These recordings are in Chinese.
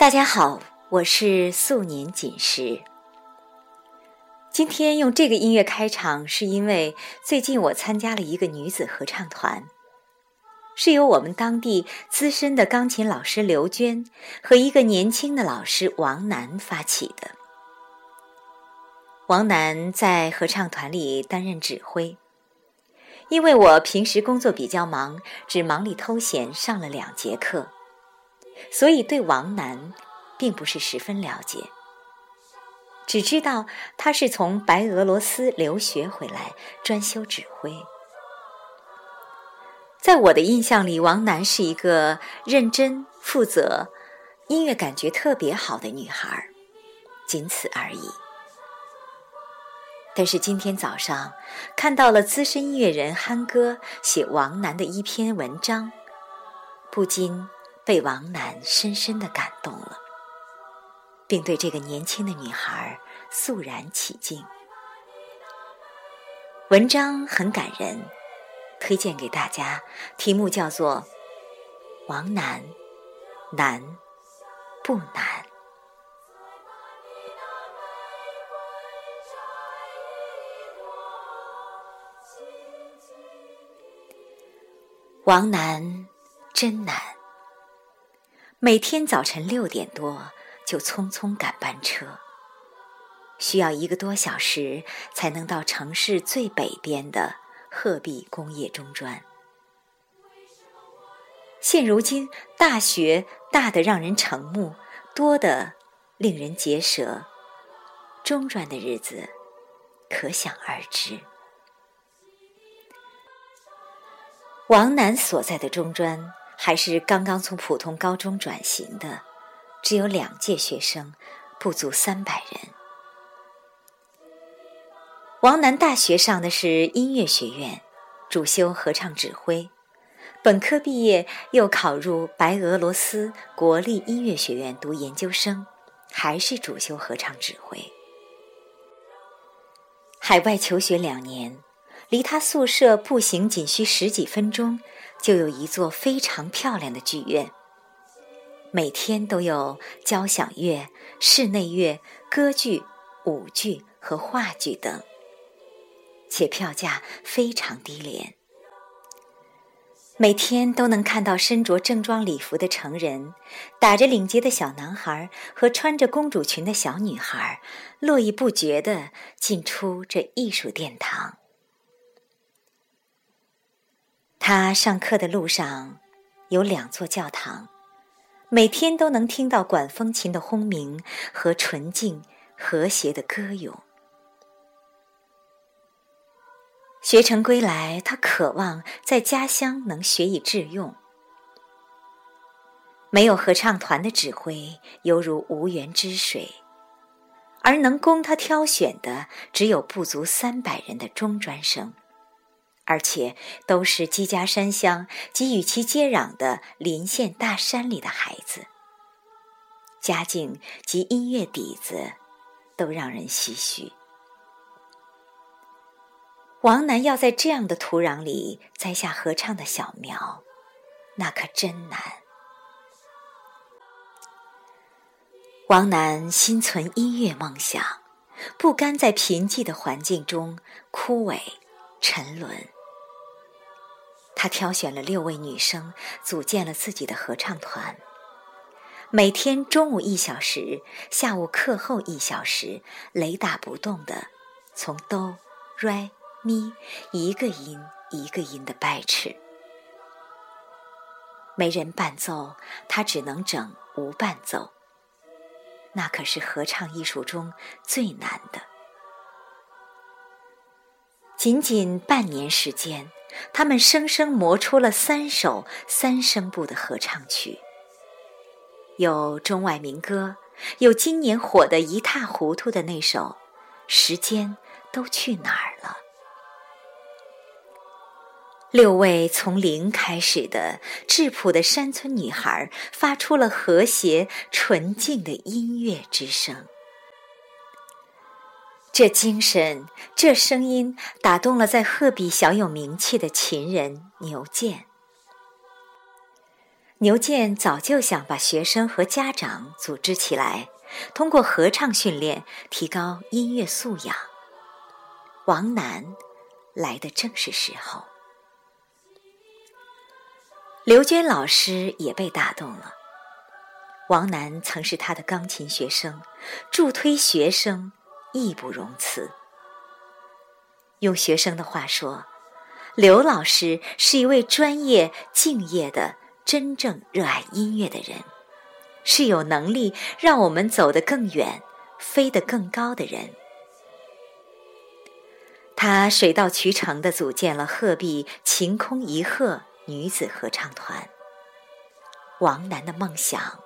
大家好，我是素年锦时。今天用这个音乐开场，是因为最近我参加了一个女子合唱团，是由我们当地资深的钢琴老师刘娟和一个年轻的老师王楠发起的。王楠在合唱团里担任指挥，因为我平时工作比较忙，只忙里偷闲上了两节课。所以对王楠并不是十分了解，只知道他是从白俄罗斯留学回来专修指挥。在我的印象里，王楠是一个认真、负责、音乐感觉特别好的女孩，仅此而已。但是今天早上看到了资深音乐人憨哥写王楠的一篇文章，不禁。被王楠深深的感动了，并对这个年轻的女孩肃然起敬。文章很感人，推荐给大家。题目叫做《王楠难不难》。王楠真难。每天早晨六点多就匆匆赶班车，需要一个多小时才能到城市最北边的鹤壁工业中专。现如今大学大的让人瞠目，多的令人结舌，中专的日子可想而知。王楠所在的中专。还是刚刚从普通高中转型的，只有两届学生，不足三百人。王楠大学上的是音乐学院，主修合唱指挥，本科毕业又考入白俄罗斯国立音乐学院读研究生，还是主修合唱指挥。海外求学两年，离他宿舍步行仅需十几分钟。就有一座非常漂亮的剧院，每天都有交响乐、室内乐、歌剧、舞剧和话剧等，且票价非常低廉。每天都能看到身着正装礼服的成人，打着领结的小男孩和穿着公主裙的小女孩，络绎不绝地进出这艺术殿堂。他上课的路上有两座教堂，每天都能听到管风琴的轰鸣和纯净和谐的歌咏。学成归来，他渴望在家乡能学以致用。没有合唱团的指挥，犹如无源之水，而能供他挑选的，只有不足三百人的中专生。而且都是鸡家山乡及与其接壤的邻县大山里的孩子，家境及音乐底子都让人唏嘘。王楠要在这样的土壤里栽下合唱的小苗，那可真难。王楠心存音乐梦想，不甘在贫瘠的环境中枯萎沉沦。他挑选了六位女生，组建了自己的合唱团。每天中午一小时，下午课后一小时，雷打不动的从哆、来、咪一个音一个音的掰扯。没人伴奏，他只能整无伴奏。那可是合唱艺术中最难的。仅仅半年时间。他们生生磨出了三首三声部的合唱曲，有中外民歌，有今年火得一塌糊涂的那首《时间都去哪儿了》。六位从零开始的质朴的山村女孩，发出了和谐纯净的音乐之声。这精神，这声音，打动了在鹤壁小有名气的琴人牛健。牛健早就想把学生和家长组织起来，通过合唱训练提高音乐素养。王楠来的正是时候。刘娟老师也被打动了。王楠曾是他的钢琴学生，助推学生义不容辞。用学生的话说，刘老师是一位专业、敬业的。真正热爱音乐的人，是有能力让我们走得更远、飞得更高的人。他水到渠成地组建了鹤壁晴空一鹤女子合唱团。王楠的梦想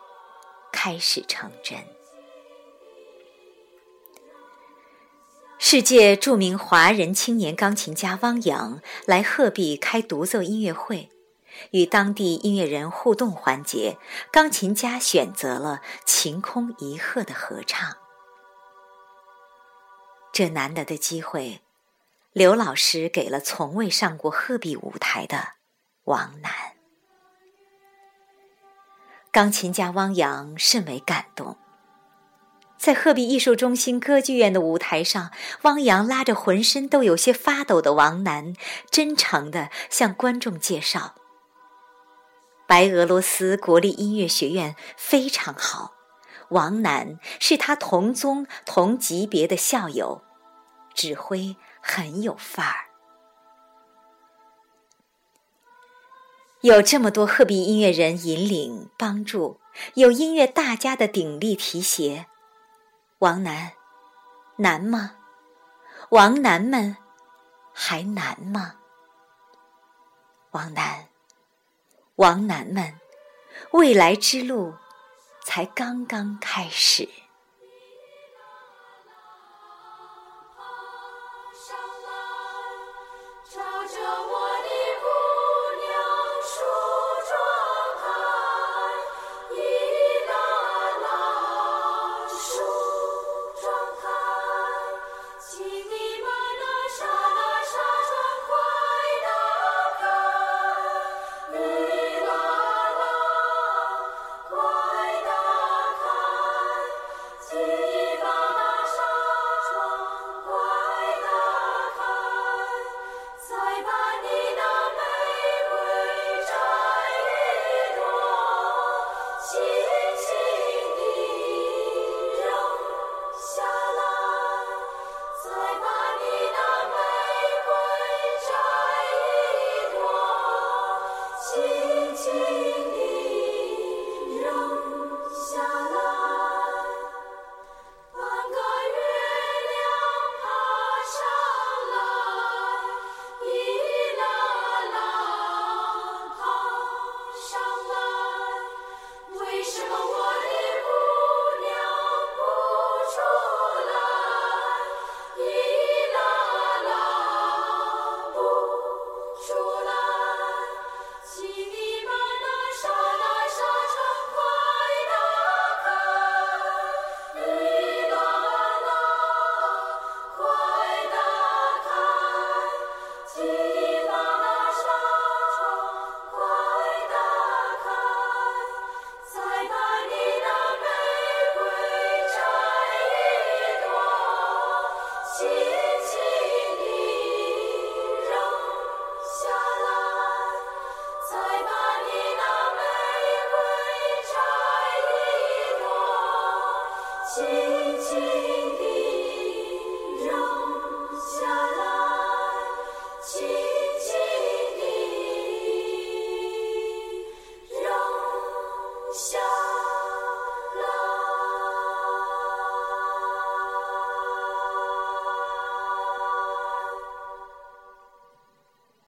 开始成真。世界著名华人青年钢琴家汪洋来鹤壁开独奏音乐会。与当地音乐人互动环节，钢琴家选择了《晴空一鹤》的合唱。这难得的机会，刘老师给了从未上过鹤壁舞台的王楠。钢琴家汪洋甚为感动。在鹤壁艺术中心歌剧院的舞台上，汪洋拉着浑身都有些发抖的王楠，真诚地向观众介绍。白俄罗斯国立音乐学院非常好，王楠是他同宗同级别的校友，指挥很有范儿。有这么多鹤壁音乐人引领帮助，有音乐大家的鼎力提携，王楠难吗？王楠们还难吗？王楠。王楠们，未来之路才刚刚开始。